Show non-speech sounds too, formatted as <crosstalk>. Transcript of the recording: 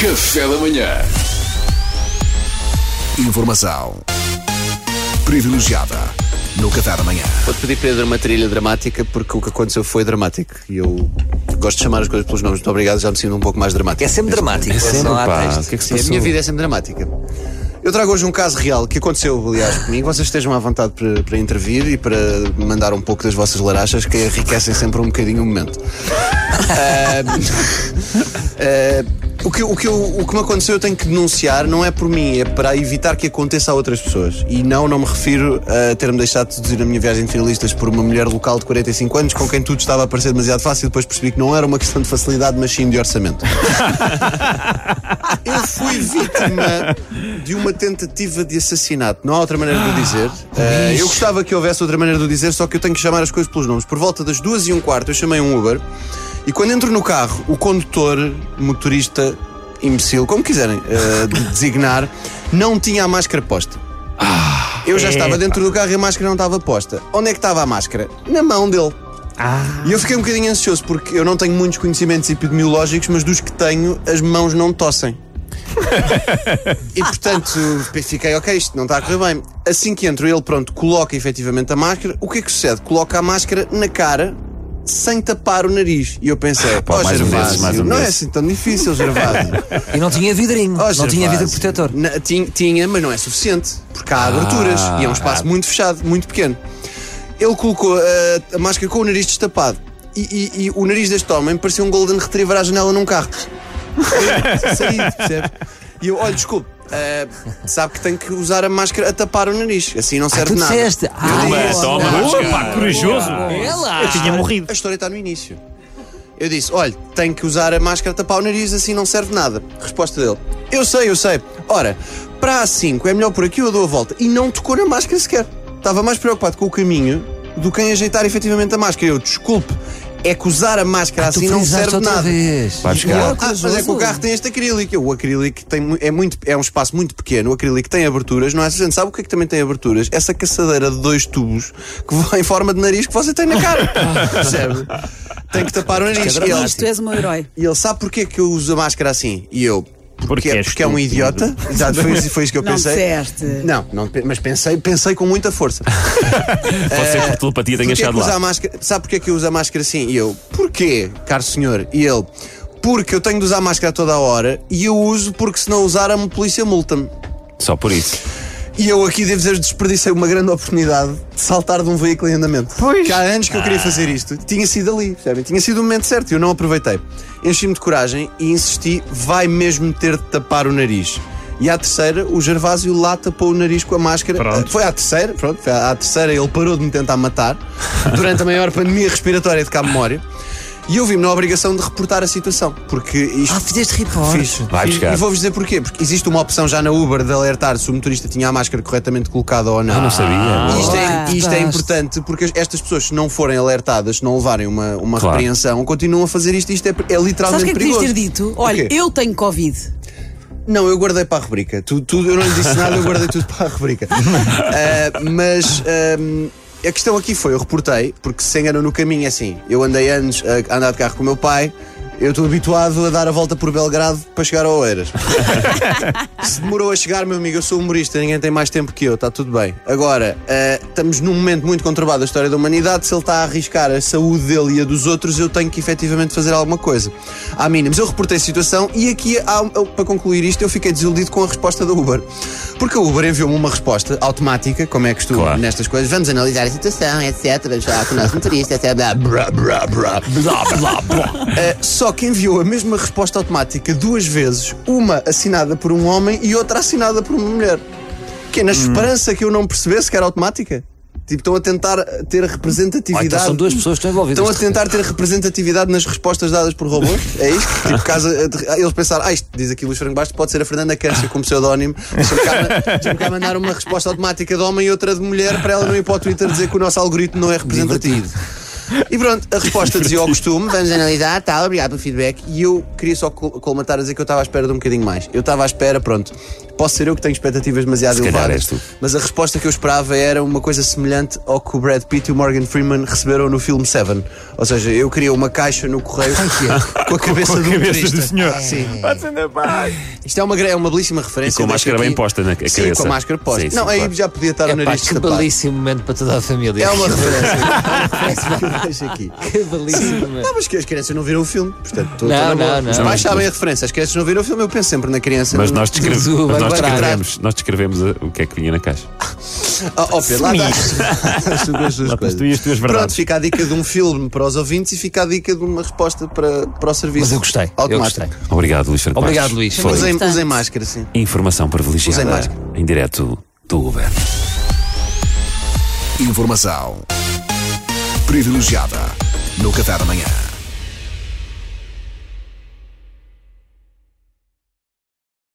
Café da manhã. Informação privilegiada no Café da Manhã. Vou-te pedir, Pedro, uma trilha dramática porque o que aconteceu foi dramático e eu gosto de chamar as coisas pelos nomes. Muito obrigado, já me sinto um pouco mais dramático. É sempre dramático. não há pá, que é que se a minha vida é sempre dramática. Eu trago hoje um caso real que aconteceu, aliás, comigo. Vocês estejam à vontade para, para intervir e para mandar um pouco das vossas larachas que enriquecem sempre um bocadinho o momento. <laughs> Ah, ah, o, que, o, que eu- o que me aconteceu eu tenho que denunciar, não é por mim, é para evitar que aconteça a outras pessoas. E não, não me refiro a ter-me deixado de seduzir na minha viagem de finalistas por uma mulher local de 45 anos com quem tudo estava a parecer demasiado fácil e depois percebi que não era uma questão de facilidade, mas sim de orçamento. <laughs> Eu fui vítima de uma tentativa de assassinato. Não há outra maneira de o dizer. Eh, eu gostava que houvesse outra maneira de o dizer, só que eu tenho que chamar as coisas pelos nomes. Por volta das duas e um quarto, eu chamei um Uber e quando entro no carro, o condutor, motorista, imbecil, como quiserem eh, <laughs> designar, não tinha a máscara posta. Eu já estava dentro do carro e a máscara não estava posta. Onde é que estava a máscara? Na mão dele. E eu fiquei um bocadinho ansioso porque eu não tenho muitos conhecimentos epidemiológicos, mas dos que tenho, as mãos não tossem. <laughs> e portanto, fiquei, ok, isto não está a correr bem. Assim que entro, ele, pronto, coloca efetivamente a máscara. O que é que sucede? Coloca a máscara na cara sem tapar o nariz. E eu pensei, pá, oh, mais um Gervásio, mais um não é desses." assim tão difícil, Gervásio. <laughs> E não tinha vidrinho. Oh, não tinha vidro Gervásio. protetor. Na- tinha, tinha, mas não é suficiente, porque há aberturas e é um espaço muito fechado, muito pequeno. Ele colocou eh, a máscara com o nariz destapado e, e- e o nariz deste homem parecia um Golden Retriever à janela num carro. <laughs> Saído, percebe? E eu, olha, desculpe. Eh, sabe que tem que usar a máscara a tapar o nariz, assim não Ah, serve nada. disseste. Eu Ah, toma, não, pá, corajoso. Ela. Eu tinha morrido. a história está no início. Eu disse: olha, tem que usar a máscara a tapar o nariz, assim não serve nada. Resposta dele: eu sei, eu sei. Ora, para a 5 é melhor por aqui, eu dou a volta. E não tocou na máscara sequer. Estava mais preocupado com o caminho do que em ajeitar efetivamente a máscara. Eu, desculpe, é que usar a máscara Tu assim não serve de outra nada. vez. Vai buscar. ah, mas é que o carro tem este acrílico. O acrílico tem, é, muito, é um espaço muito pequeno. O acrílico tem aberturas, não é suficiente. Sabe o que é que também tem aberturas? Essa caçadeira de dois tubos que vai em forma de nariz que você tem na cara. <laughs> Percebe? Tem que tapar o nariz. E ele, tu és meu herói. e ele sabe porquê que eu uso a máscara assim? E eu. Porque, Porque é, és porque é um idiota. Exato, <laughs> foi, isso- foi isso que eu Não pensei. disseste. Não, não, mas pensei, pensei com muita força. <laughs> Pode ser por telepatia tenha que usa lá. máscara, sabe porquê que eu uso a máscara assim? E eu, porquê, caro senhor? E ele, porque eu tenho de usar a máscara a toda a hora e eu uso porque se não usar a polícia multa-me. Só por isso. E eu aqui devo dizer desperdicei uma grande oportunidade de saltar de um veículo em andamento. Pois. Que há anos que eu queria fazer isto. Tinha sido ali, percebem? Tinha sido o momento certo e eu não aproveitei. Enchi-me de coragem e insisti, vai mesmo ter de tapar o nariz. E à terceira, o Gervásio lá tapou o nariz com a máscara. Pronto. Foi à terceira, pronto, foi à terceira, ele parou de me tentar matar durante a maior pandemia respiratória de cá memória. E eu vi-me na obrigação de reportar a situação, porque isto. Ah, fizeste report. Fiz. Vai Fiz. buscar. E vou-vos dizer porquê. Porque existe uma opção já na Uber de alertar se o motorista tinha a máscara corretamente colocada ou não. Eu não sabia. E isto, é, Ah, isto é importante porque estas pessoas, se não forem alertadas, se não levarem uma, uma Claro. repreensão, continuam a fazer isto. Isto é, é Sabes literalmente o que é que devias perigoso. ter dito? Olha, eu tenho Covid. Não, eu guardei para a rubrica. Tudo, tudo- eu não lhe disse nada, eu guardei tudo para a rubrica. <laughs> Ah, mas ahm, a questão aqui foi: eu reportei, porque se enganam no caminho é assim. Eu andei anos a andar de carro com o meu pai. Eu estou habituado a dar a volta por Belgrado para chegar a Oeiras. <laughs> Se demorou a chegar, meu amigo, eu sou humorista, ninguém tem mais tempo que eu, está tudo bem. Agora, ah, estamos num momento muito conturbado da história da humanidade. Se ele está a arriscar a saúde dele e a dos outros, eu tenho que efetivamente fazer alguma coisa. Há mínimos. Eu reportei a situação e aqui, há- para concluir isto, eu fiquei desiludido com a resposta da Uber. Porque a Uber enviou-me uma resposta automática, como é costume Claro. nestas coisas. Vamos analisar a situação, etc. Já com o nosso motorista, etc. Blá, blá, blá, blá, blá, blá, blá. Ah, <laughs> só que enviou a mesma resposta automática duas vezes, uma assinada por um homem e outra assinada por uma mulher. Que é na esperança que eu não percebesse que era automática. Tipo, estão a tentar ter Ah, representatividade. então são duas pessoas que estão envolvidas. Estão a tentar ter representatividade nas respostas dadas por robôs? É isto? <laughs> Tipo, caso eles pensaram, ah, isto diz aqui Luís Franco Bastos, pode ser a Fernanda Câncer como pseudónimo. Deixa-me cá, mandar uma resposta automática de homem e outra de mulher para ela não ir para o Twitter dizer que o nosso algoritmo não é representativo. E pronto, a resposta dizia ao costume, vamos analisar, tal, obrigado pelo feedback. E eu queria só col- colmatar a dizer que eu estava à espera de um bocadinho mais. Eu estava à espera, pronto. Posso ser eu que tenho expectativas demasiado Se elevadas. és tu. Mas a resposta que eu esperava era uma coisa semelhante ao que o Brad Pitt e o Morgan Freeman receberam no filme Seven. Ou seja, eu queria uma caixa no correio <laughs> com a cabeça do motorista. senhor. Sim. Pode ser na paz. Isto é uma, é uma belíssima referência. E com a máscara bem aqui. posta na Sim, cabeça. com a máscara posta. Sim, sim, não, aí já podia estar o É pá, nariz que tapado. belíssimo momento para toda a família. É uma <laughs> referência. É uma referência que eu deixo aqui. <laughs> Que belíssimo momento. Não, mas que as crianças não viram o filme. Portanto, estou Não, boa. não, não. Os pais Mas- sabem a referência. As crianças não viram o filme, eu penso sempre na criança. Mas nós, descreve- Mas o mas nós descrevemos, nós descrevemos uh, o que é que vinha na caixa. <laughs> Oh, oh, Pedro, lá <laughs> tu e as tuas Pronto, fica a dica de um filme para os ouvintes e fica a dica de uma resposta para, para o serviço. Mas eu gostei, eu Automático. gostei. Obrigado, Luís Franco Obrigado. Luís. Foi Usem, usem máscara, sim. informação Usem privilegiada máscara. em direto do Uber. Informação privilegiada no Café da Manhã.